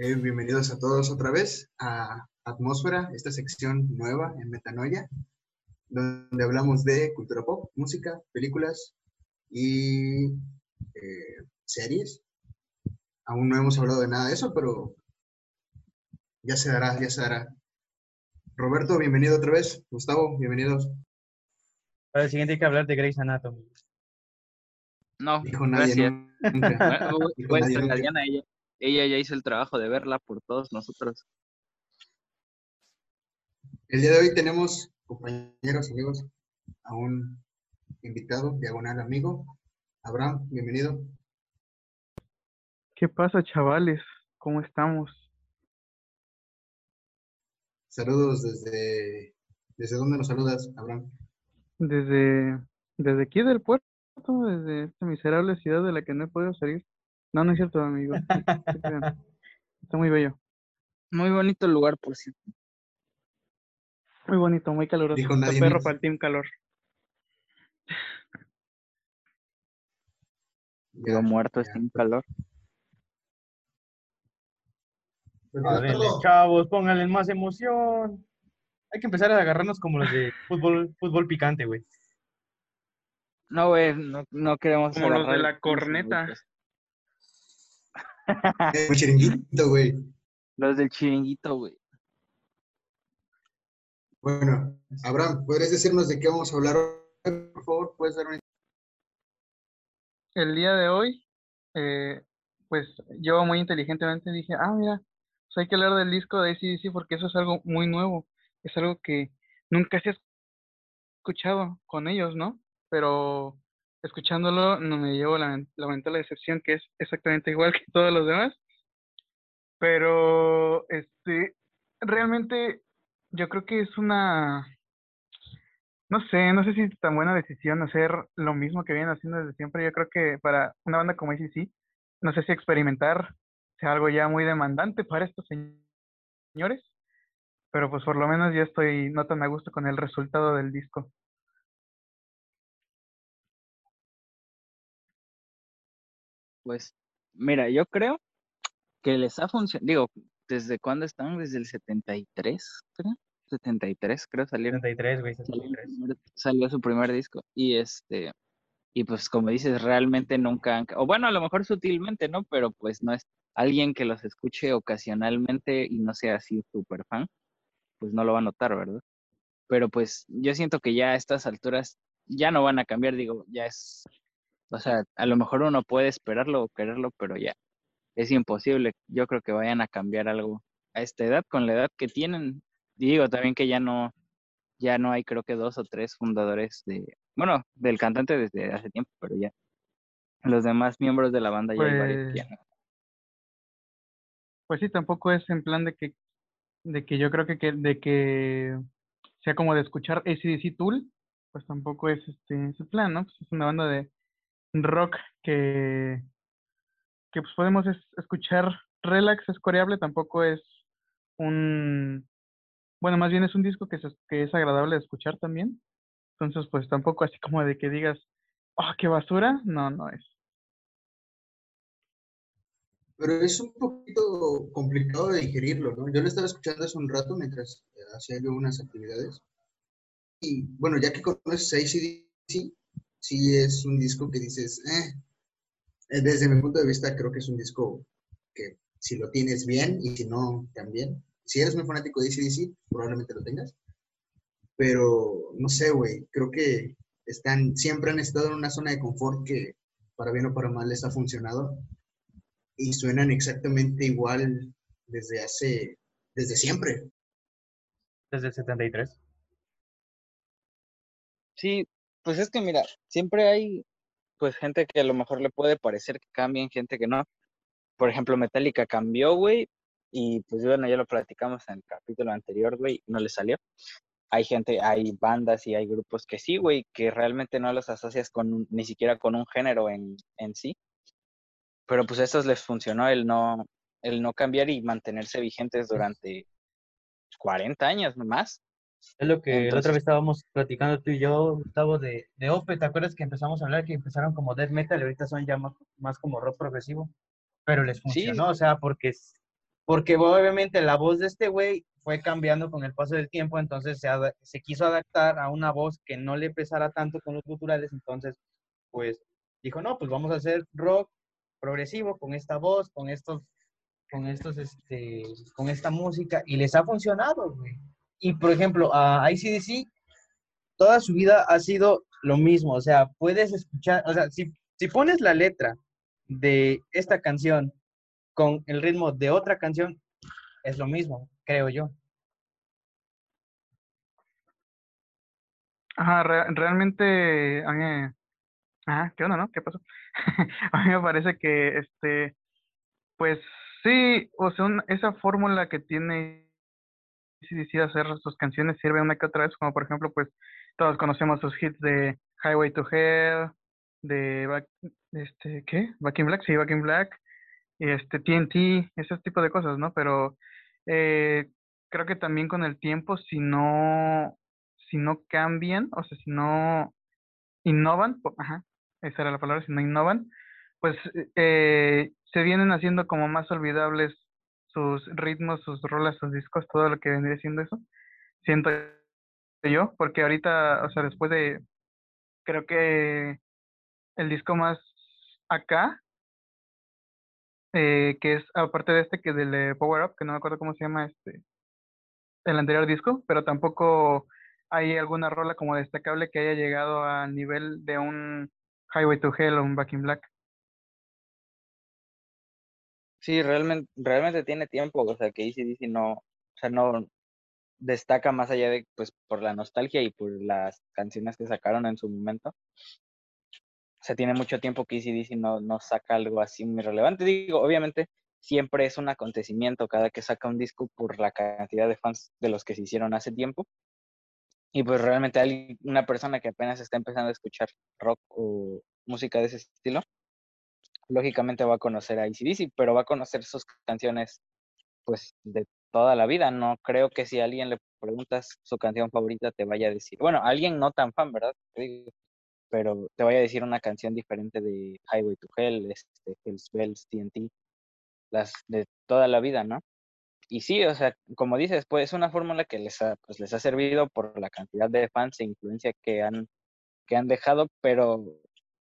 Eh, bienvenidos a todos otra vez a Atmósfera, esta sección nueva en Metanoia, donde hablamos de cultura pop, música, películas y eh, series. Aún no hemos hablado de nada de eso, pero ya se dará, ya se dará. Roberto, bienvenido otra vez. Gustavo, bienvenidos. Para el siguiente hay que hablar de Grey's Anatomy. No, Dijo nadie gracias. nunca. Bueno, Dijo nadie nunca. Ella ya hizo el trabajo de verla por todos nosotros. El día de hoy tenemos, compañeros, amigos, a un invitado, diagonal amigo. Abraham, bienvenido. ¿Qué pasa, chavales? ¿Cómo estamos? Saludos desde... ¿Desde dónde nos saludas, Abraham? Desde, desde aquí del puerto, desde esta miserable ciudad de la que no he podido salir. No, no es cierto, amigo. Está muy bello, Muy bonito el lugar, por cierto. muy bonito, muy caluroso. Dijo Está nadie perro para el team calor. Digo, muerto, ya. está en calor. Ándale, chavos, pónganle más emoción. Hay que empezar a agarrarnos como los de fútbol, fútbol picante, güey. No, güey, no, no queremos Como los de la corneta. Un chiringuito, güey. Los del chiringuito, güey. Bueno, Abraham, ¿podrías decirnos de qué vamos a hablar hoy? Por favor, ¿puedes dar una... El día de hoy, eh, pues yo muy inteligentemente dije, ah, mira, pues hay que hablar del disco de AC/DC porque eso es algo muy nuevo. Es algo que nunca se ha escuchado con ellos, ¿no? Pero escuchándolo no me llevo la, lamentable decepción que es exactamente igual que todos los demás. Pero, este, realmente yo creo que es una, no sé, no sé si es tan buena decisión hacer lo mismo que vienen haciendo desde siempre. Yo creo que para una banda como ACC, no sé si experimentar sea algo ya muy demandante para estos señ- señores, pero pues por lo menos ya estoy no tan a gusto con el resultado del disco. Pues, mira, yo creo que les ha funcionado. Digo, ¿desde cuándo están? Desde el 73, creo. 73, creo, salieron. 73, güey, salió, el 73. primer- salió su primer disco y este y pues como dices realmente nunca han, o bueno a lo mejor sutilmente no pero pues no es alguien que los escuche ocasionalmente y no sea así súper fan pues no lo va a notar verdad pero pues yo siento que ya a estas alturas ya no van a cambiar digo ya es o sea a lo mejor uno puede esperarlo o quererlo pero ya es imposible yo creo que vayan a cambiar algo a esta edad con la edad que tienen digo también que ya no ya no hay creo que dos o tres fundadores de, bueno, del cantante desde hace tiempo, pero ya los demás miembros de la banda ya hay varios ya no. Pues sí, tampoco es en plan de que, de que yo creo que, que- de que sea como de escuchar AC/DC Tool, pues tampoco es este ese plan, ¿no? Pues es una banda de rock que, que pues podemos es- escuchar relax, es coreable, tampoco es un, bueno, más bien es un disco que, se- que es agradable de escuchar también. Entonces, pues tampoco así como de que digas, oh, qué basura, no, no es. Pero es un poquito complicado de digerirlo, ¿no? Yo lo estaba escuchando hace un rato mientras eh, hacía yo unas actividades. Y bueno, ya que conoces AC/DC, sí es un disco que dices, eh, eh, desde mi punto de vista creo que es un disco que si lo tienes bien y si no, también. Si eres muy fanático de AC/DC, probablemente lo tengas. Pero no sé, güey, creo que están, siempre han estado en una zona de confort que para bien o para mal les ha funcionado y suenan exactamente igual desde hace, desde siempre. Desde el 73. Sí, pues es que mira, siempre hay pues gente que a lo mejor le puede parecer que cambien, gente que no. Por ejemplo, Metallica cambió, güey, y pues bueno, ya lo platicamos en el capítulo anterior, güey, no le salió. Hay gente, hay bandas y hay grupos que sí, güey, que realmente no los asocias con ni siquiera con un género en, en sí. Pero pues a estos les funcionó el no, el no cambiar y mantenerse vigentes durante 40 años más. Es lo que la otra Entonces- vez estábamos platicando tú y yo, Gustavo, de, de Ope. ¿Te acuerdas que empezamos a hablar que empezaron como death metal y ahorita son ya más, más como rock progresivo? Pero les Sí. funcionó, o sea, porque porque obviamente la voz de este güey fue cambiando con el paso del tiempo, entonces se, se quiso adaptar a una voz que no le pesara tanto con los culturales, entonces pues dijo, no, pues vamos a hacer rock progresivo con esta voz, con estos, con estos, este, con esta música, y les ha funcionado, güey. Y por ejemplo, a ICDC, toda su vida ha sido lo mismo, o sea, puedes escuchar, o sea, si, si pones la letra de esta canción con el ritmo de otra canción, es lo mismo, creo yo. Ajá, realmente a mí ¿qué onda, no? ¿Qué pasó? a mí me parece que, este, pues sí, o sea, esa fórmula que tiene si decide hacer sus canciones sirve una que otra vez, como por ejemplo, pues todos conocemos sus hits de Highway to Hell, de Back, este, ¿qué? Back in Black, sí, Back in Black, este TNT, ese tipo de cosas, ¿no? Pero eh, creo que también con el tiempo, si no, si no cambian, o sea, si no innovan, ajá, esa era la palabra, si no innovan, pues eh, se vienen haciendo como más olvidables sus ritmos, sus rolas, sus discos, todo lo que vendría siendo eso. Siento yo, porque ahorita, o sea, después de, creo que el disco más acá, eh, que es aparte de este que del Power Up, que no me acuerdo cómo se llama este, el anterior disco, pero tampoco hay alguna rola como destacable que haya llegado al nivel de un Highway to Hell o un Back in Black. Sí, realmente, realmente tiene tiempo, o sea, que ACDC no, o sea, no destaca más allá de, pues, por la nostalgia y por las canciones que sacaron en su momento. O sea, tiene mucho tiempo que ACDC no, no saca algo así muy relevante. Digo, obviamente, siempre es un acontecimiento cada que saca un disco por la cantidad de fans de los que se hicieron hace tiempo. Y pues realmente una persona que apenas está empezando a escuchar rock o música de ese estilo, lógicamente va a conocer a ACDC, pero va a conocer sus canciones pues de toda la vida. No creo que si a alguien le preguntas su canción favorita te vaya a decir, bueno, alguien no tan fan, ¿verdad? Pero te vaya a decir una canción diferente de Highway to Hell, este, Hell's Bells, TNT, las de toda la vida, ¿no? y sí, o sea, como dices, pues es una fórmula que les ha, pues, les ha servido por la cantidad de fans e influencia que han, que han dejado, pero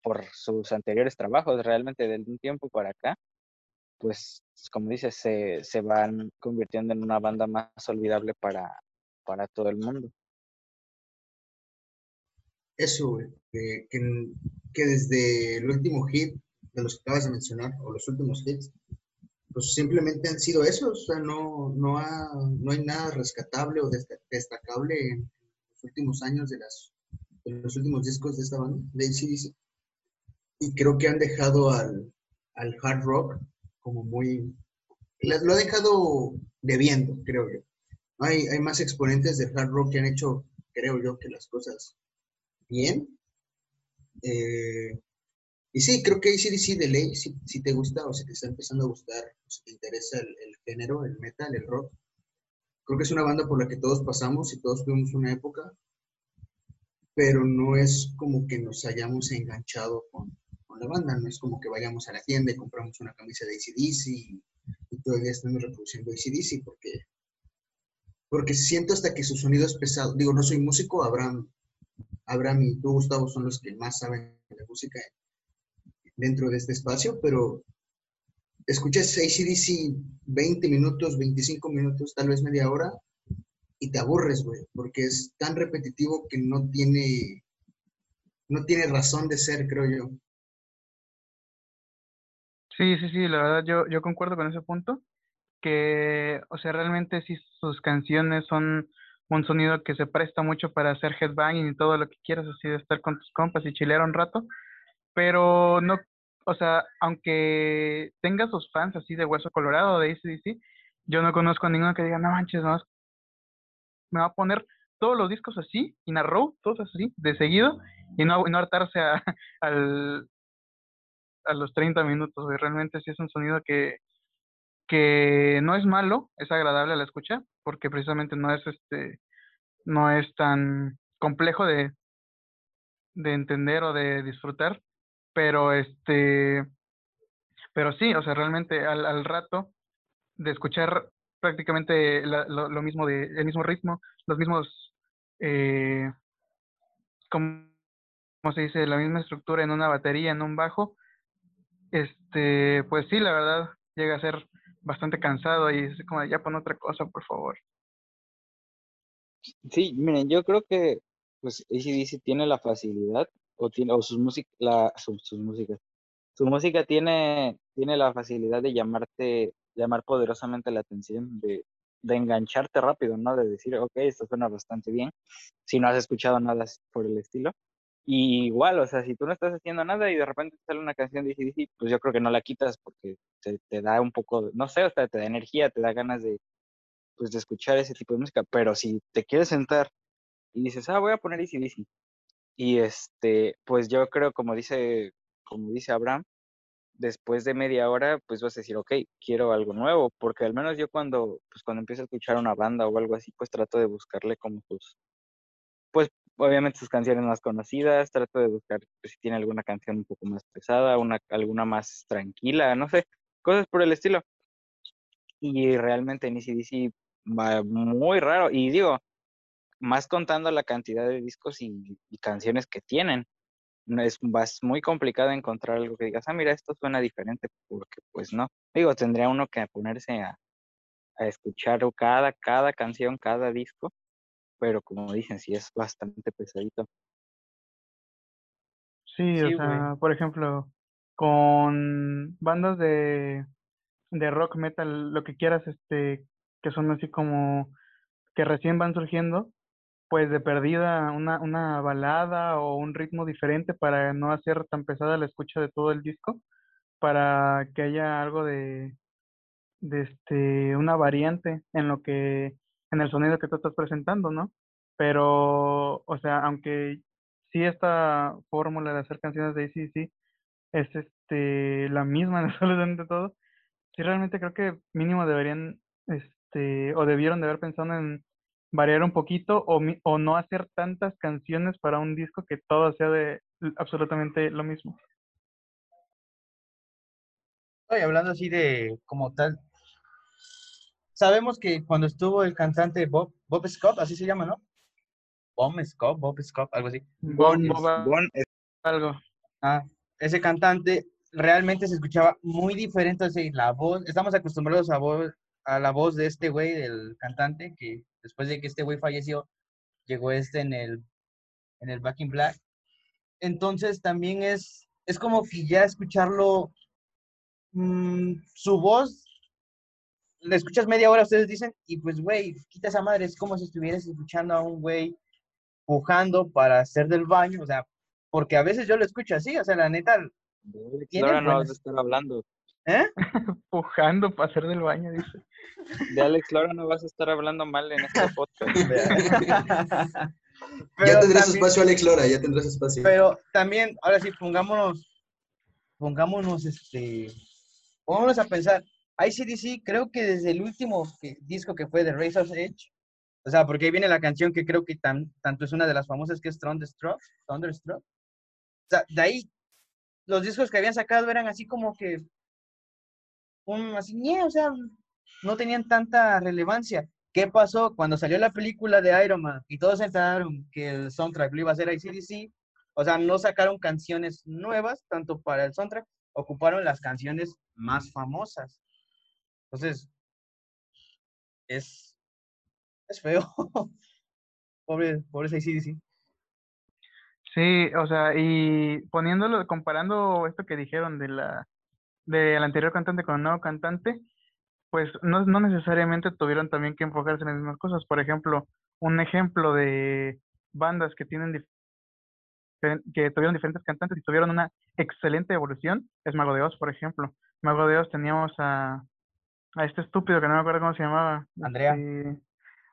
por sus anteriores trabajos, realmente de un tiempo para acá, pues como dices, se, se van convirtiendo en una banda más olvidable para, para todo el mundo. Eso, que, que desde el último hit de los que acabas de mencionar, o los últimos hits, pues simplemente han sido esos, o sea, no, no, hay nada rescatable o destacable en los últimos años de, las, los últimos discos de esta banda, de ACDC. Y creo que han dejado al, hard rock como muy... Lo ha dejado debiendo, creo yo. Hay, hay más exponentes del hard rock que han hecho, creo yo, que las cosas bien. Eh, y sí, creo que ACDC de ley, si, si, te gusta o si te está empezando a gustar, o si te interesa el, género, el metal, el rock, creo que es una banda por la que todos pasamos y todos tuvimos una época, pero no es como que nos hayamos enganchado con, la banda, no es como que vayamos a la tienda y compramos una camisa de ACDC y, y día estamos reproduciendo ACDC, porque, porque siento hasta que su sonido es pesado. Digo, no soy músico, Abraham, Abraham y tú, Gustavo, son los que más saben de música dentro de este espacio, pero escuchas ACDC 20 minutos, 25 minutos, tal vez media hora, y te aburres, güey, porque es tan repetitivo que no tiene, no tiene razón de ser, creo yo. Sí, sí, sí, la verdad yo, yo concuerdo con ese punto, que, o sea, realmente sí sus canciones son un sonido que se presta mucho para hacer headbanging y todo lo que quieras, así de estar con tus compas y chilear un rato, pero no, o sea, aunque tenga sus fans así de Hueso Colorado, de ACDC, yo no conozco a ninguno que diga, no manches, no, me va a poner todos los discos así, in a row, todos así, de seguido, y no, no hartarse a, al, a los 30 minutos, realmente sí es un sonido que, que no es malo, es agradable a la escucha, porque precisamente no es este, no es tan complejo de, de entender o de disfrutar, pero este, pero sí, o sea, realmente al, al rato de escuchar prácticamente lo, mismo de el mismo ritmo, los mismos eh, ¿cómo se dice? La misma estructura en una batería, en un bajo, este, pues sí, la verdad, llega a ser bastante cansado y es como, ya pon otra cosa, por favor. Sí, miren, yo creo que pues AC/DC tiene la facilidad o tiene o sus músicas la su- sus músicas. Su música tiene tiene la facilidad de llamarte llamar poderosamente la atención, de de engancharte rápido, ¿no? De decir, ok, esto suena bastante bien, si no has escuchado nada por el estilo. Y igual, o sea, si tú no estás haciendo nada y de repente te sale una canción de AC/DC, pues yo creo que no la quitas porque te, da un poco, no sé, o sea, te da energía, te da ganas de, pues, de escuchar ese tipo de música. Pero si te quieres sentar y dices, ah, voy a poner AC/DC. Y este, pues yo creo, como dice, como dice Abraham, después de media hora, pues vas a decir, ok, quiero algo nuevo, porque al menos yo cuando, pues cuando empiezo a escuchar una banda o algo así, pues trato de buscarle como sus, pues obviamente sus canciones más conocidas, trato de buscar pues, si tiene alguna canción un poco más pesada, una, alguna más tranquila, no sé, cosas por el estilo. Y realmente en AC/DC va muy raro, y digo, más contando la cantidad de discos y, canciones que tienen. No es, es muy complicado encontrar algo que digas, ah, mira, esto suena diferente, porque pues no. Digo, tendría uno que ponerse a, a escuchar cada, cada canción, cada disco, pero como dicen, sí es bastante pesadito. Sí, o Sí, sea, por ejemplo, con bandas de, de rock, metal, lo que quieras, este, que son así como que recién van surgiendo, pues de perdida una, una balada o un ritmo diferente para no hacer tan pesada la escucha de todo el disco, para que haya algo de, de este, una variante en lo que, en el sonido que tú estás presentando, ¿no? Pero, o sea, aunque sí esta fórmula de hacer canciones de AC/DC es este la misma en absolutamente todo, sí realmente creo que mínimo deberían, este, o debieron de haber pensado en variar un poquito o, o no hacer tantas canciones para un disco que todo sea de absolutamente lo mismo. Estoy hablando así de como tal. Sabemos que cuando estuvo el cantante Bob, Bob Scott, así se llama, ¿no? Bob Scott, Bob Scott, algo así. Bob- Bon- Bob Bon es- algo. Ah, ese cantante realmente se escuchaba muy diferente, así, la voz, estamos acostumbrados a, voz, a la voz de este güey, del cantante, que después de que este güey falleció, llegó este en el, en el Back in Black. Entonces también es, es como que ya escucharlo, mm, su voz, le escuchas media hora, ustedes dicen, y pues, güey, quita esa madre, es como si estuvieras escuchando a un güey pujando para hacer del baño, o sea, porque a veces yo lo escucho así, o sea, la neta, de Alex Tiene Lora no vas a estar hablando. ¿eh? Pujando para hacer del baño, dice. De Alex Lora no vas a estar hablando mal en este podcast. ya tendrás también- espacio, Alex Lora, ya tendrás espacio. Pero también, ahora sí, pongámonos, pongámonos, este, pongámonos a pensar. ICDC, creo que desde el último disco que fue de Razor's Edge, o sea, porque ahí viene la canción que creo que tan, tanto es una de las famosas que es Thunderstruck, Thunderstruck. O sea, de ahí, los discos que habían sacado eran así como que, un, así, ñe, o sea, no tenían tanta relevancia. ¿Qué pasó cuando salió la película de Iron Man y todos enteraron que el soundtrack lo iba a hacer ICDC? O sea, no sacaron canciones nuevas, tanto para el soundtrack, ocuparon las canciones más famosas. Entonces, es, es feo. Pobre, pobre ICDC. Sí, o sea, y poniéndolo, comparando esto que dijeron de la del anterior cantante con el nuevo cantante, pues no, no necesariamente tuvieron también que enfocarse en las mismas cosas. Por ejemplo, un ejemplo de bandas que tienen que tuvieron diferentes cantantes y tuvieron una excelente evolución es Mago de Oz, por ejemplo. Mago de Oz teníamos a, a este estúpido que no me acuerdo cómo se llamaba. Andrea. este,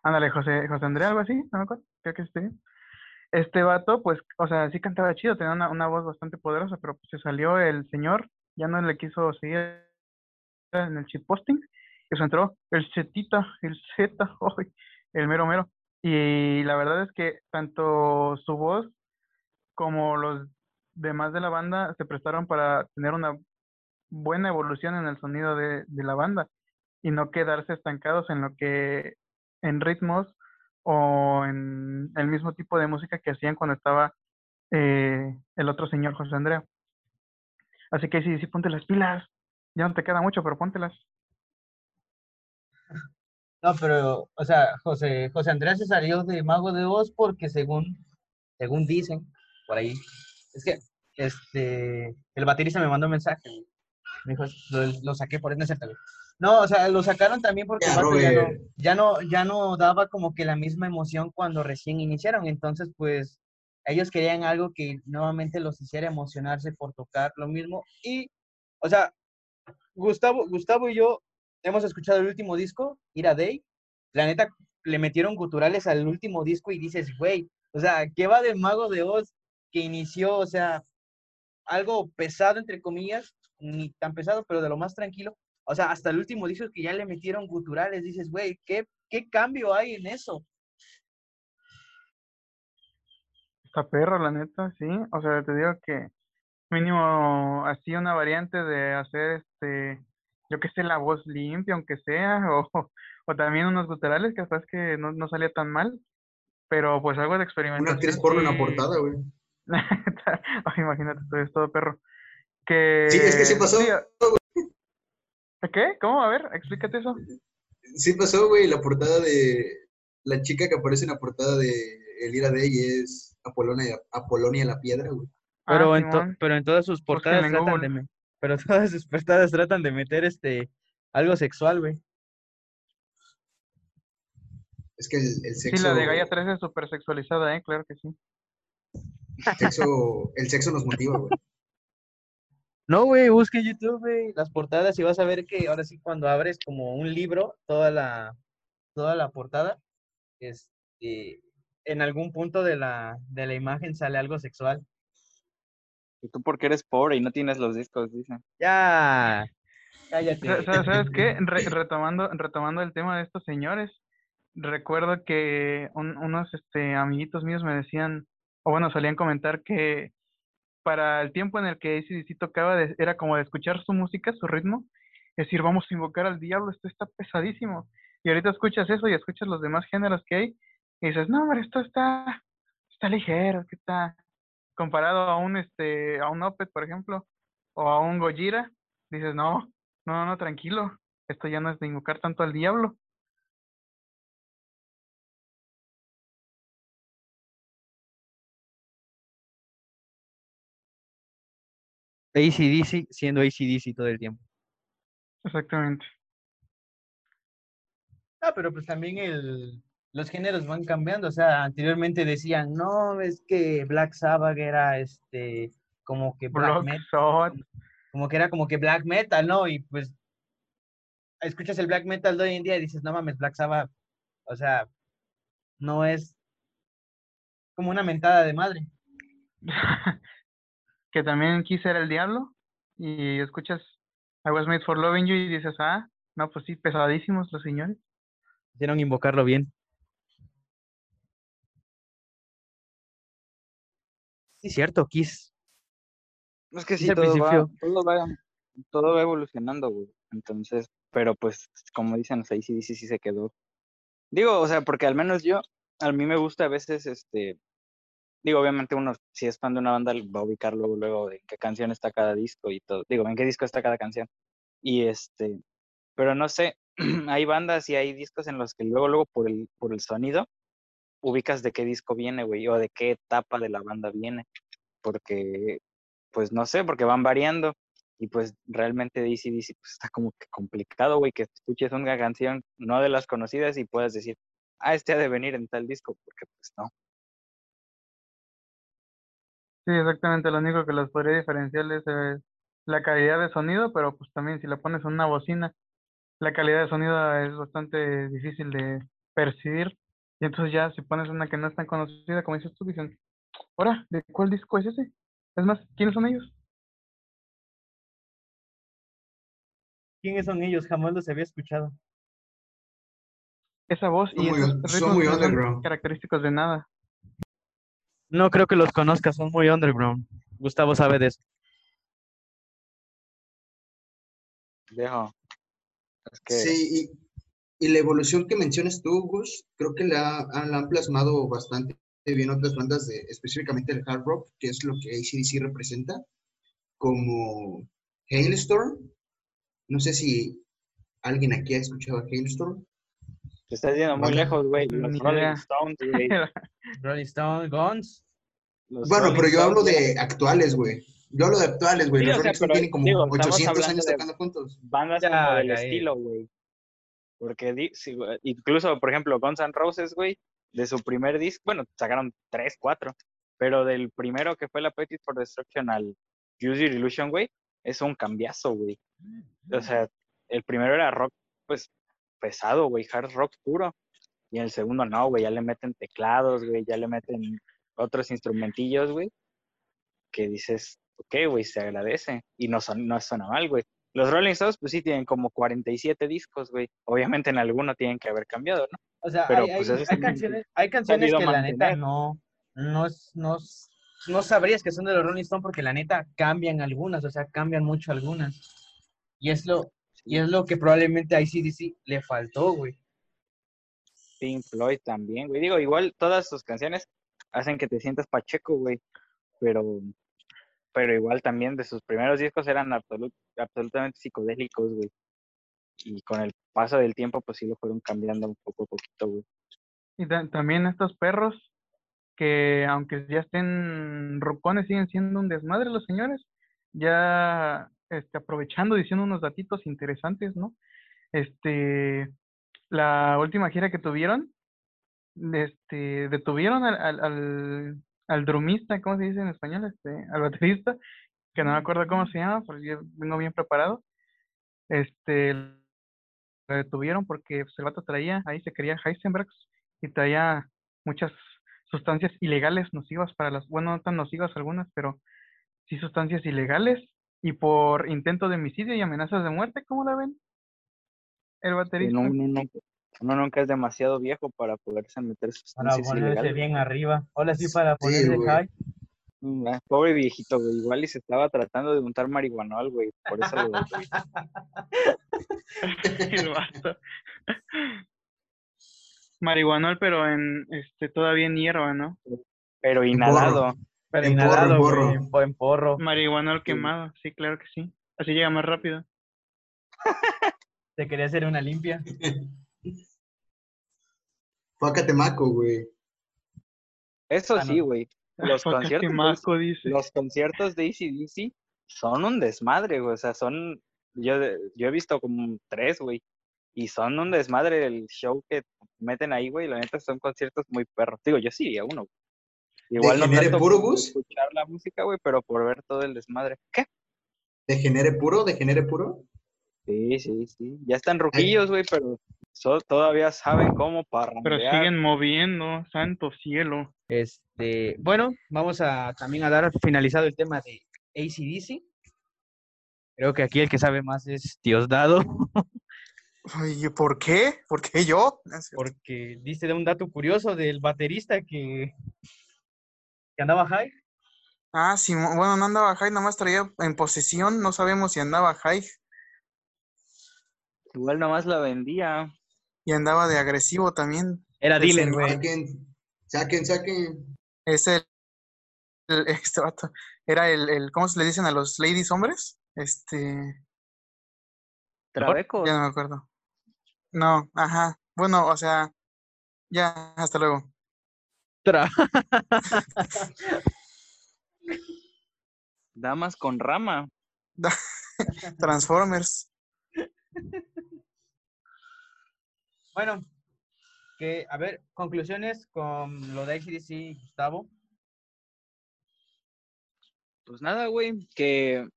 ándale, José, José Andrea, algo así, no me acuerdo, creo que este. Este vato, pues, o sea, sí cantaba chido, tenía una, una voz bastante poderosa, pero pues se salió el señor, ya no le quiso seguir en el shitposting, y se entró el Zetita, el Z, ¡ay! el mero mero. Y la verdad es que tanto su voz como los demás de la banda se prestaron para tener una buena evolución en el sonido de, de la banda. Y no quedarse estancados en lo que, en ritmos o en el mismo tipo de música que hacían cuando estaba eh, el otro señor José Andrea. Así que sí, sí, ponte las pilas. Ya no te queda mucho, pero póntelas. No, pero, o sea, José, José Andrés se salió de Mago de Oz porque según, según dicen, por ahí, es que este, el baterista me mandó un mensaje. Me dijo, lo, saqué por eso, no, o sea, lo sacaron también porque Ya, ya, no, ya no, ya no daba como que la misma emoción cuando recién iniciaron. Entonces, pues, ellos querían algo que nuevamente los hiciera emocionarse por tocar lo mismo. Y, o sea, Gustavo, Gustavo y yo hemos escuchado el último disco, Ira Day. La neta, le metieron guturales al último disco y dices, güey, o sea, ¿qué va del Mago de Oz que inició, o sea, algo pesado, entre comillas, ni tan pesado, pero de lo más tranquilo? O sea, hasta el último disco que ya le metieron guturales, dices, güey, ¿qué, ¿qué cambio hay en eso? Está perro, la neta, sí. O sea, te digo que mínimo así una variante de hacer este, yo que sé, la voz limpia, aunque sea, o, o también unos guturales, que capaz que no, no salía tan mal, pero pues algo de Una experimentación. actriz porno en la sí. portada, güey. Ay, imagínate, tú eres todo perro. Que... Sí, es que sí pasó. ¿Qué? ¿Cómo? A ver, explícate eso. Sí pasó, güey, la portada de... La chica que aparece en la portada de El Ira Day es Apolonia, Apolonia la Piedra, güey. Pero, Ah, en, to- pero en todas sus portadas tratan de pero todas sus portadas tratan de meter este algo sexual, güey. Es que el, el Sí, sexo... la de Gaia 3 es súper sexualizada, ¿eh? Claro que sí. el sexo, el sexo nos motiva, güey. No, güey, busca en YouTube, güey, las portadas y vas a ver que ahora sí cuando abres como un libro, toda la, toda la portada, este, en algún punto de la, de la imagen sale algo sexual. Y tú porque eres pobre y no tienes los discos, dicen. Ya, cállate. Sa- sa- ¿Sabes qué? Re- retomando, retomando el tema de estos señores, recuerdo que un- unos este, amiguitos míos me decían, o bueno, solían comentar que para el tiempo en el que ACDC tocaba, de- era como de escuchar su música, su ritmo, y decir, vamos a invocar al diablo, esto está pesadísimo. Y ahorita escuchas eso y escuchas los demás géneros que hay, y dices, no, hombre, esto está, está ligero, que está comparado a un, este, a un Opeth, por ejemplo, o a un Gojira, dices, no, no, no, tranquilo. Esto ya no es de invocar tanto al diablo. ACDC siendo ACDC todo el tiempo. Exactamente. Ah, pero pues también el, los géneros van cambiando. O sea, anteriormente decían, no, es que Black Sabbath era este, como que black metal, Sod, como que era como que black metal, ¿no? Y pues escuchas el black metal de hoy en día y dices, no mames, Black Sabbath, o sea, no es como una mentada de madre. que también quise era el diablo. Y escuchas I was made for loving you y dices, ah, no, pues sí, pesadísimos los señores. Hicieron invocarlo bien. Sí, cierto, Kiss. Es que Sí, sí, todo va, todo va, todo va evolucionando, güey. Entonces, pero pues, como dicen, los ACDC sí se quedó. Digo, o sea, porque al menos yo, a mí me gusta a veces, este, digo, obviamente uno, si es fan de una banda, va a ubicar luego, luego de qué canción está cada disco y todo. Digo, en qué disco está cada canción. Y este, pero no sé, hay bandas y hay discos en los que luego, luego por el, por el sonido, ubicas de qué disco viene, güey, o de qué etapa de la banda viene. Porque, pues no sé, porque van variando. Y pues realmente de AC/DC pues, está como que complicado, güey, que escuches una canción no de las conocidas y puedas decir, ah, este ha de venir en tal disco, porque pues no. Sí, exactamente. Lo único que los podría diferenciar es eh, la calidad de sonido, pero pues también si le pones en una bocina, la calidad de sonido es bastante difícil de percibir. Y entonces ya si pones una que no es tan conocida, como dices tú, dicen, ahora, ¿de cuál disco es ese? Es más, ¿quiénes son ellos? ¿Quiénes son ellos? Jamás los había escuchado. Esa voz Son y muy esos ritmos muy no son underground. característicos de nada. No creo que los conozcas, son muy underground. Gustavo sabe de eso. Dejo. Es que Sí, y, y la evolución que mencionas tú, Gus, creo que la, han- la han plasmado bastante bien otras bandas, de, específicamente el hard rock, que es lo que ACDC representa, como Hailstorm. No sé si alguien aquí ha escuchado a Hailstorm. Te estás yendo muy lejos, güey. Los Ni Rolling idea. Stones, güey. Rolling Stone, Guns. los Bueno, Rolling pero yo hablo Stones, de actuales, güey. Yo hablo de actuales, güey. Sí, Los o sea, Rolling Stones tienen como digo, estamos 800 hablando años de- tocando juntos. bandas Ya, como del estilo, güey. Porque sí, incluso, por ejemplo, Guns N' Roses, güey, de su primer disco, bueno, sacaron tres, cuatro, pero del primero que fue la Appetite for Destruction al Use Your Illusion, güey, es un cambiazo, güey. O sea, el primero era rock, pues, pesado, güey, hard rock puro. Y en el segundo no, güey, ya le meten teclados, güey, ya le meten otros instrumentillos, güey, que dices, ok, güey, se agradece. Y no, son, no suena mal, güey. Los Rolling Stones, pues sí, tienen como 47 discos, güey. Obviamente en alguno tienen que haber cambiado, ¿no? O sea, Pero, hay, pues, hay- hay canciones, hay canciones que la neta no, no, es- no, no sabrías que son de los Rolling Stone porque la neta cambian algunas, o sea, cambian mucho algunas. Y es lo, y es lo que probablemente a ICDC le faltó, güey. Pink Floyd también, güey. Digo, igual todas sus canciones hacen que te sientas pacheco, güey. Pero, pero igual también de sus primeros discos eran absolut- absolutamente psicodélicos, güey. Y con el paso del tiempo, pues sí lo fueron cambiando un poco a poquito, güey. Y ta- también estos perros que aunque ya estén rucones siguen siendo un desmadre los señores, ya este, aprovechando diciendo unos datitos interesantes, ¿no? Este, la última gira que tuvieron, este, detuvieron al, al, al, drumista, ¿cómo se dice en español? Este, al baterista, que no me acuerdo cómo se llama, porque yo vengo bien preparado. Este, lo detuvieron porque pues, el vato traía, ahí se quería Heisenberg y traía muchas sustancias ilegales nocivas para las, bueno, no tan nocivas algunas, pero sí sustancias ilegales y por intento de homicidio y amenazas de muerte, ¿cómo la ven? El baterista. Uno, uno nunca- uno nunca es demasiado viejo para poderse meter Para ponerse ilegales. bien arriba. Ahora sí, para Sí, ponerse güey. high. Mm, ah, Pobre viejito, güey. Igual y se estaba tratando de untar marihuanol, güey. Por eso lo. El vato. Marihuanol, pero en este todavía en hierba, ¿no? Pero inhalado. Pero En porro, en inhalado, porro. güey, en po- en porro. Marihuanol quemado, sí, claro que sí. Así llega más rápido. Te quería hacer una limpia. Fue a Catemaco, güey. Eso Ah, sí, no. güey. Los conciertos, dice. los conciertos de ACDC son un desmadre, güey. O sea, son. Yo, de- yo he visto como tres, güey. Y son un desmadre el show que meten ahí, güey. La neta son conciertos muy perros. Digo, yo sí iría a uno. güey. Igual no genere tanto puro, por Gus? escuchar la música, güey, pero por ver todo el desmadre. ¿Qué? ¿De genere puro? ¿De genere puro? Sí, sí, sí. Ya están ruquillos, güey, pero so- todavía saben cómo Pero parrandear. siguen moviendo, santo cielo. Este, bueno, vamos a también a dar finalizado el tema de ACDC. Creo que aquí el que sabe más es Diosdado, Oye, ¿por qué? ¿Por qué yo? Porque dice de un dato curioso del baterista que, que andaba high. Ah, sí, bueno, no andaba high, nomás traía en posesión, no sabemos si andaba high Igual nomás la vendía. y andaba de agresivo también. Era dealer, güey. Saquen, saquen, saquen. Es el, el- este vato, era el, el, ¿cómo se le dicen a los ladies hombres? Este, Trabecos. ya no me acuerdo. No, ajá. Bueno, o sea, ya, hasta luego. Tra- Damas con rama. Transformers. Bueno, que, a ver, conclusiones con lo de ACDC, Gustavo. Pues nada, güey, que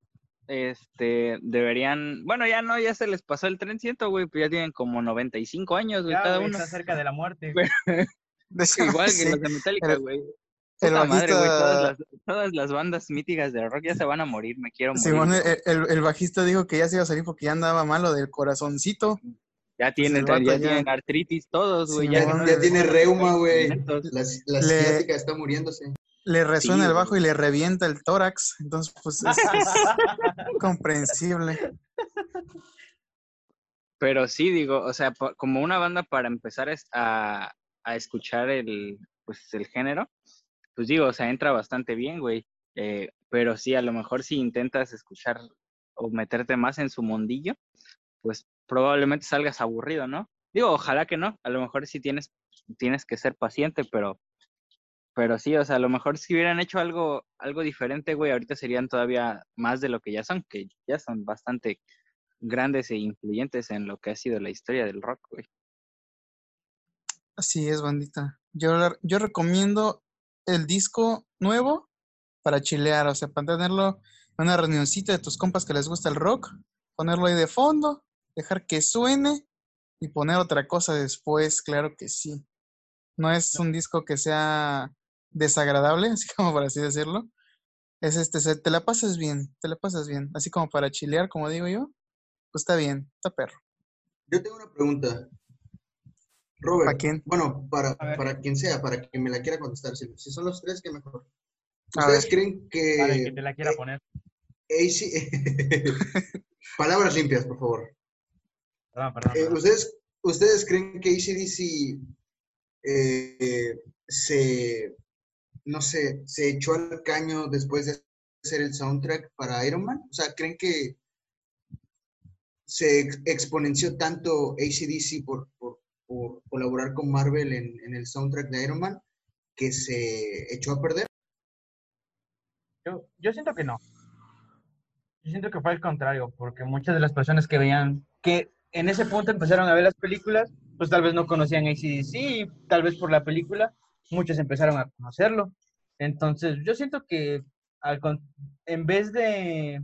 este deberían, bueno, ya no, ya se les pasó el tren, siento, güey, pues ya tienen como 95 años, güey, Ya, cada güey, uno. está cerca de la muerte. Güey. Igual que sí, los de Metallica, güey. el madre, güey, todas las, todas las bandas míticas de rock ya se van a morir, me quiero morir. Simón, el, el- el bajista dijo que ya se iba a salir porque ya andaba malo del corazoncito. ya tienen, el vato ya, ya- tienen artritis todos, güey. Sí, ya, Ya, Simón, ya tiene reuma, güey. La, la Le- ciática está muriéndose. Le resuena Sí, el bajo y le revienta el tórax. Entonces, pues es, es comprensible. pero sí, digo, o sea, como una banda para empezar a, a escuchar el, pues, el género, pues digo, o sea, entra bastante bien, güey. Eh, pero sí, a lo mejor si intentas escuchar o meterte más en su mundillo, pues probablemente salgas aburrido, ¿no? Digo, ojalá que no, a lo mejor sí tienes, tienes que ser paciente, pero, pero sí, o sea, a lo mejor si hubieran hecho algo, algo diferente, güey, ahorita serían todavía más de lo que ya son, que ya son bastante grandes e influyentes en lo que ha sido la historia del rock, güey. Así es, bandita. Yo, yo recomiendo el disco nuevo para chilear, o sea, para tenerlo en una reunioncita de tus compas que les gusta el rock, ponerlo ahí de fondo, dejar que suene y poner otra cosa después, claro que sí. No es un disco que sea desagradable, así como por así decirlo. Es este, se- te la pasas bien, te la pasas bien, así como para chilear, como digo yo, pues está bien, está perro. Yo tengo una pregunta. Robert, ¿Para quién? bueno, para, para quien sea, para quien me la quiera contestar. Si, si son los tres, que mejor. ¿Ustedes creen que... Para que te la quiera eh, poner. AC Palabras limpias, por favor. Perdón, perdón. Eh. ¿ustedes, ¿Ustedes creen que ACDC eh, se, no sé, se echó al caño después de hacer el soundtrack para Iron Man? O sea, ¿creen que se ex- exponenció tanto ACDC por, por, por colaborar con Marvel en, en el soundtrack de Iron Man que se echó a perder? Yo, yo siento que no. Yo siento que fue al contrario, porque muchas de las personas que veían, que en ese punto empezaron a ver las películas, pues tal vez no conocían ACDC, y tal vez por la película, muchos empezaron a conocerlo. Entonces, yo siento que al en vez de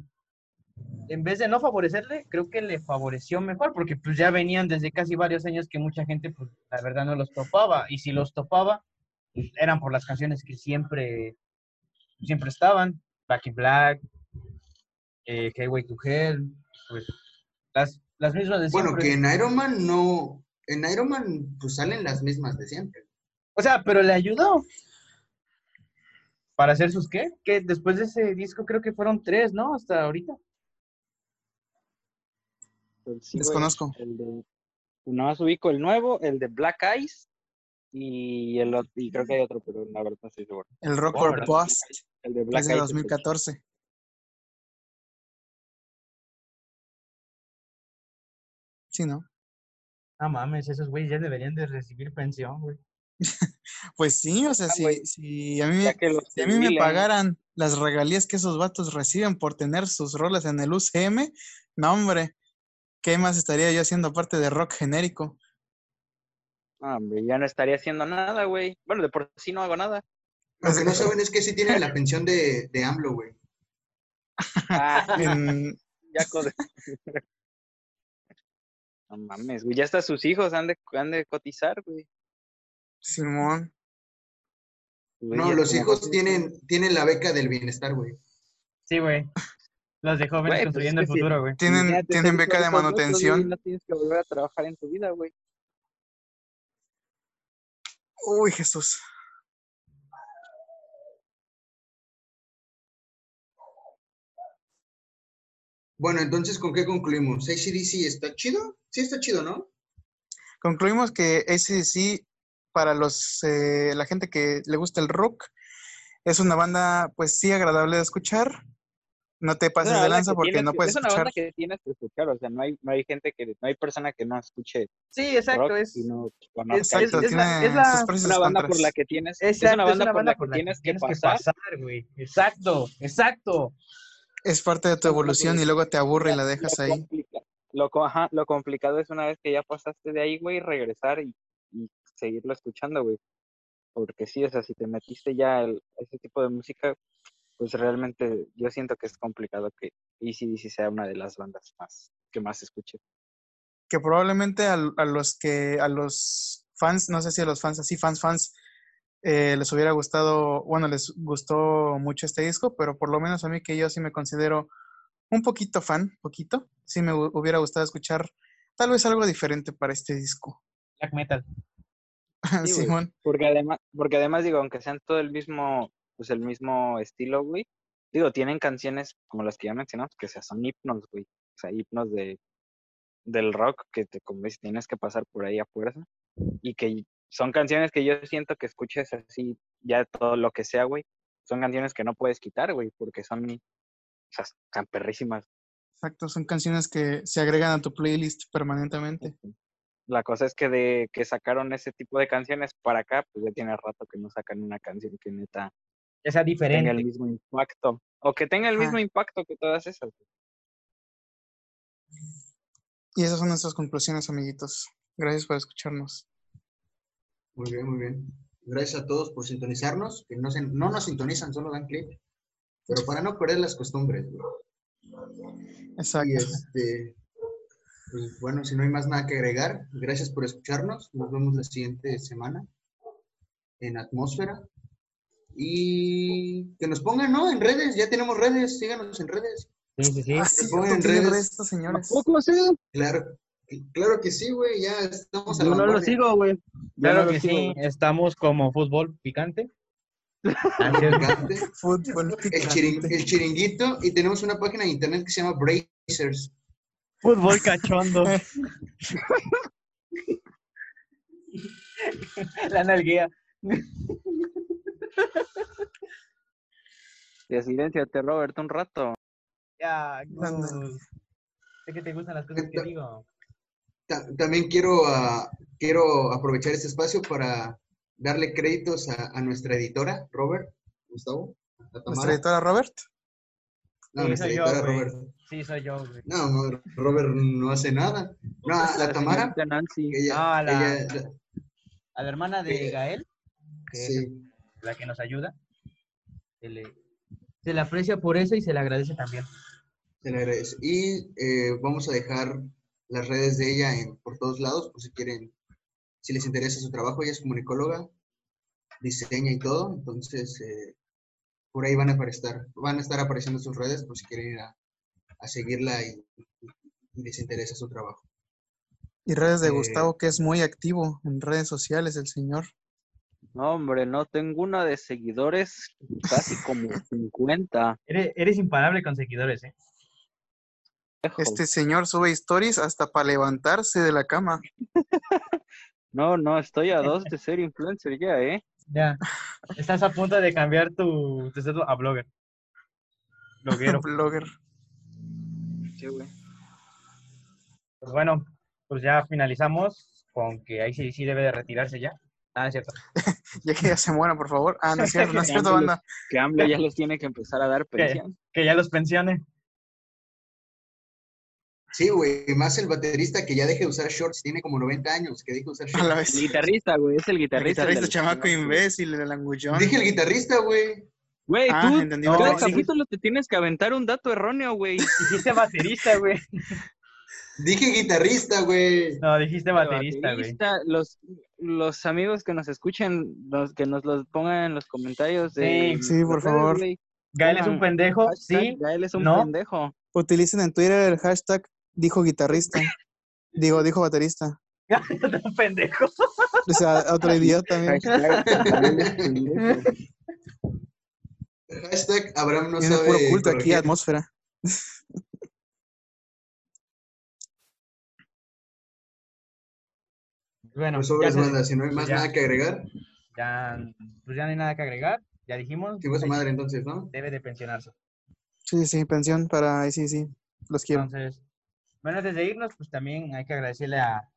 en vez de no favorecerle, creo que le favoreció mejor, porque pues ya venían desde casi varios años que mucha gente, pues la verdad no los topaba, y si los topaba, pues, eran por las canciones que siempre, siempre estaban, Back in Black, eh, Highway to Hell, pues las, las mismas de Bueno, siempre. que en Iron Man no, en Iron Man pues salen las mismas de siempre. O sea, pero le ayudó. ¿Para hacer sus qué? Que después de ese disco creo que fueron tres, ¿no? Hasta ahorita. Desconozco. El de, nada más ubico el nuevo, el de Black Eyes y el y creo que hay otro, pero la verdad no estoy seguro. El Rock Oh, or. Bust, El de Black es de Eyes. es el- 2014. Sí, ¿no? No mames, esos güeyes ya deberían de recibir pensión, güey. Pues sí, o sea, Ah, si, si a mí, si a mí me pagaran las regalías que esos vatos reciben por tener sus rolas en el UCM, no, hombre, ¿qué más estaría yo haciendo aparte de rock genérico? No, hombre, ya no estaría haciendo nada, güey. Bueno, de por sí no hago nada. Lo que no saben es que sí tienen la pensión de, de AMLO, güey. Ah, En- ya co- No mames, güey. Ya hasta sus hijos han de, han de cotizar, güey. Simón, Güey, No, los hijos tienen, tienen la beca del bienestar, güey. Sí, güey. Los de jóvenes pues, construyendo el futuro, güey. tienen, beca de güey, manutención. No tienes que volver a trabajar en tu vida, güey. Uy, Jesús. Bueno, entonces, ¿con qué concluimos? ¿ACDC está chido? Sí está chido, ¿no? Concluimos que ACDC, para los, eh, la gente que le gusta el rock, es una banda, pues sí, agradable de escuchar. No te Es pases una de banda lanza que porque tienes no puedes Es una escuchar. banda que tienes que escuchar, o sea, no hay, no hay gente que, no hay persona que no escuche Sí, exacto. rock es, y no es. Exacto, es- es la- es la- una banda por la que tienes, exacto, es una banda por la que tienes que pasar. güey. Exacto, exacto. Es parte de tu evolución y luego te aburre y la Lo dejas ahí. complica- Lo, ajá, lo complicado es una vez que ya pasaste de ahí, güey, regresar y, y seguirlo escuchando, güey. Porque sí, o sea, si te metiste ya el- ese tipo de música, pues realmente yo siento que es complicado que ACDC sea una de las bandas más que más escuche. que probablemente a, a los que a los fans, no sé si a los fans así, fans, fans, eh, les hubiera gustado, bueno, les gustó mucho este disco, pero por lo menos a mí que yo sí me considero un poquito fan, poquito, sí me hu- hubiera gustado escuchar tal vez algo diferente para este disco. Black metal. Sí. Simón, Porque además, porque además digo, aunque sean todo el mismo, pues el mismo estilo, güey, digo, tienen canciones como las que ya mencionamos, que o sea, son himnos, güey. O sea, himnos de, del rock que te dices, tienes que pasar por ahí a fuerza y que son canciones que yo siento que escuches así ya todo lo que sea, güey. Son canciones que no puedes quitar, güey, porque son, o sea, están perrísimas. Exacto, son canciones que se agregan a tu playlist permanentemente. La cosa es que de que sacaron ese tipo de canciones para acá, pues ya tiene rato que no sacan una canción que neta Que sea tenga diferente. el mismo impacto. O que tenga el Ajá. mismo impacto que todas esas. Y esas son nuestras conclusiones, amiguitos. Gracias por escucharnos. Muy bien, muy bien. Gracias a todos por sintonizarnos, que no, se- no nos sintonizan, solo dan clic. Pero para no perder las costumbres. Exacto. Y este, pues bueno, si no hay más nada que agregar, gracias por escucharnos. Nos vemos la siguiente semana en Atmósfera. Y que nos pongan, ¿no? En redes, ya tenemos redes, síganos en redes. Sí, sí, sí. Ah, sí, pongan en redes. resto, señores. Tampoco sí. Claro, claro que sí, güey, ya estamos a Yo la no lo sigo, güey. Claro no que sigo, sí, güey. estamos como fútbol picante. Ah, Picante, Fútbol El, chirin- picante. el chiringuito y tenemos una página de internet que se llama Brazers. Fútbol cachondo. La nalguea. Ya silénciate, Robert, un rato. Ya. Gus. Sé que te gustan las cosas que digo. Ta- También quiero, ah, quiero aprovechar este espacio para darle créditos a, a nuestra editora, Robert, Gustavo, a Nuestra editora Robert. No, Sí, nuestra soy yo. Robert. Sí, soy yo, güey. No, no, Robert no hace nada. No, a la La Tamara, Nancy. ella, Ah, la- ella- A la hermana de Eh, Gael, sí, la que nos ayuda. Se le, se le aprecia por eso y se le agradece también. se le agradece. Y eh, vamos a dejar las redes de ella en, por todos lados, por si quieren, si les interesa su trabajo. Ella es comunicóloga, diseña y todo, entonces eh, por ahí van a aparecer, van a estar apareciendo sus redes por si quieren ir a, a seguirla y, y les interesa su trabajo. Y redes de Eh, Gustavo, que es muy activo en redes sociales, el señor. No, hombre, no tengo una de seguidores, casi como 50. Eres, eres imparable con seguidores, ¿eh? Este señor sube stories hasta para levantarse de la cama. No, no, estoy a dos de ser influencer ya, ¿eh? Ya. Estás a punto de cambiar tu, tu estatus a blogger. Bloguero. Blogger. Sí, güey. Pues bueno, pues ya finalizamos con que ahí sí, sí debe de retirarse ya. Ah, es cierto. Ya que ya se muera, por favor. Ah, no es cierto, no es cierto, banda. Que AMLO ya les tiene que empezar a dar pensión. Que ya los pensione. Sí, güey, más el baterista que ya deje de usar shorts, tiene como 90 años, que deje de usar A la shorts. vez. El guitarrista, güey, es el El guitarrista. guitarrista del- chamaco imbécil, el angullón. Dije el guitarrista, güey. Güey, Ah, tú, entendí. no, cada sí. capítulo te tienes que aventar un dato erróneo, güey. Dijiste baterista, güey. Dije guitarrista, güey. No, dijiste baterista, güey. Los, los amigos que nos escuchen, los que nos los pongan en los comentarios. De Sí. Sí, por favor. Gael es un pendejo, hashtag, sí. Gael es un no. pendejo. Utilicen en Twitter el hashtag dijo guitarrista. Digo, dijo baterista. un pendejo. O sea, otro idiota, mira. Hashtag, Gael es pendejo. Hashtag Abraham no Viene sabe. puro culto aquí, atmósfera. Bueno, Pues banda, si no hay más ya. nada que agregar, ya, pues ya no hay nada que agregar. Ya dijimos. sigo su madre entonces, ¿no? Debe de pensionarse. Sí, sí, pensión para ahí, sí, sí. Los quiero. Entonces, bueno, antes de irnos, pues también hay que agradecerle a,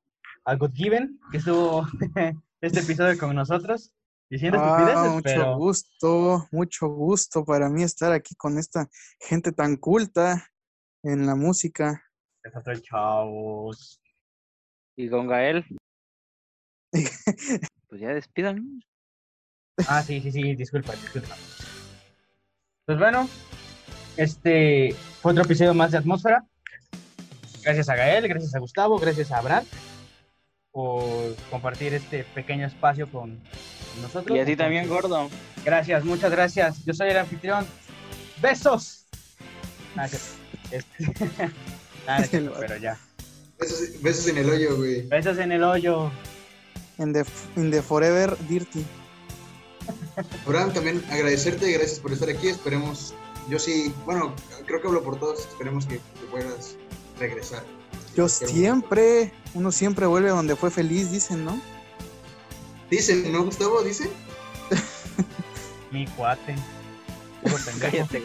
a God Given, que estuvo este episodio con nosotros, diciendo Ah, estupideces, mucho pero gusto, mucho gusto para mí estar aquí con esta gente tan culta en la música. nosotros, chavos. Y con Gael. Pues ya despidan. Ah, sí, sí, sí, disculpa, disculpa. Pues bueno, este fue otro episodio más de Atmósfera. Gracias a Gael, gracias a Gustavo, gracias a Abraham por compartir este pequeño espacio con nosotros. Y a ti también, gordo. Gracias, muchas gracias. Yo soy el anfitrión. ¡Besos! Este- es cierto, pero ya. Besos, besos en el hoyo, güey. Besos en el hoyo. En the, in the Forever Dirty. Abraham, también agradecerte, gracias por estar aquí. Esperemos, yo sí, bueno, creo que hablo por todos, esperemos que, que puedas regresar. Yo siempre, uno siempre vuelve a donde fue feliz, dicen, ¿no? Dicen, ¿no, Gustavo? Dice. Mi cuate. Cállate,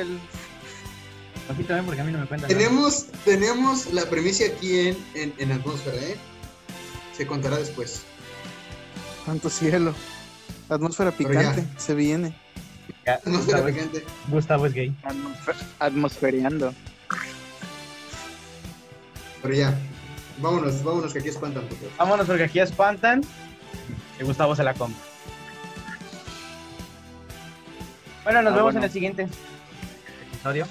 el- Así también porque a mí no me cuentan. nada. Tenemos, tenemos la premisa aquí en, en, en atmósfera, ¿eh? Se contará después. Santo cielo. Atmósfera picante, se viene. Ya, Gustavo. Gustavo es gay. atmosfer- atmosferiando. Pero ya. Vámonos, vámonos, que aquí espantan. por favor. Vámonos porque aquí espantan. Y Gustavo se la compra. Bueno, nos Ah, vemos bueno. en el siguiente episodio.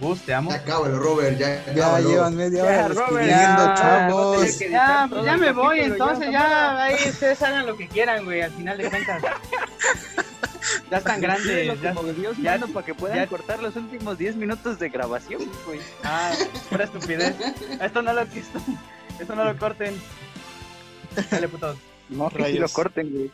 Gus, te amo. Ya acábalo, Robert, ya. Ya llevan media hora despidiendo, ya, chavos. no me voy, entonces ya, ya, ahí ustedes hagan lo que quieran, güey, al final de cuentas. Ya están grandes, ya. como Dios ya- manda para que puedan ya- cortar los últimos 10 minutos de grabación, güey. Ah, pura estupidez. Esto no lo, esto, esto no lo corten. Dale, putos. No, que sí lo corten, güey.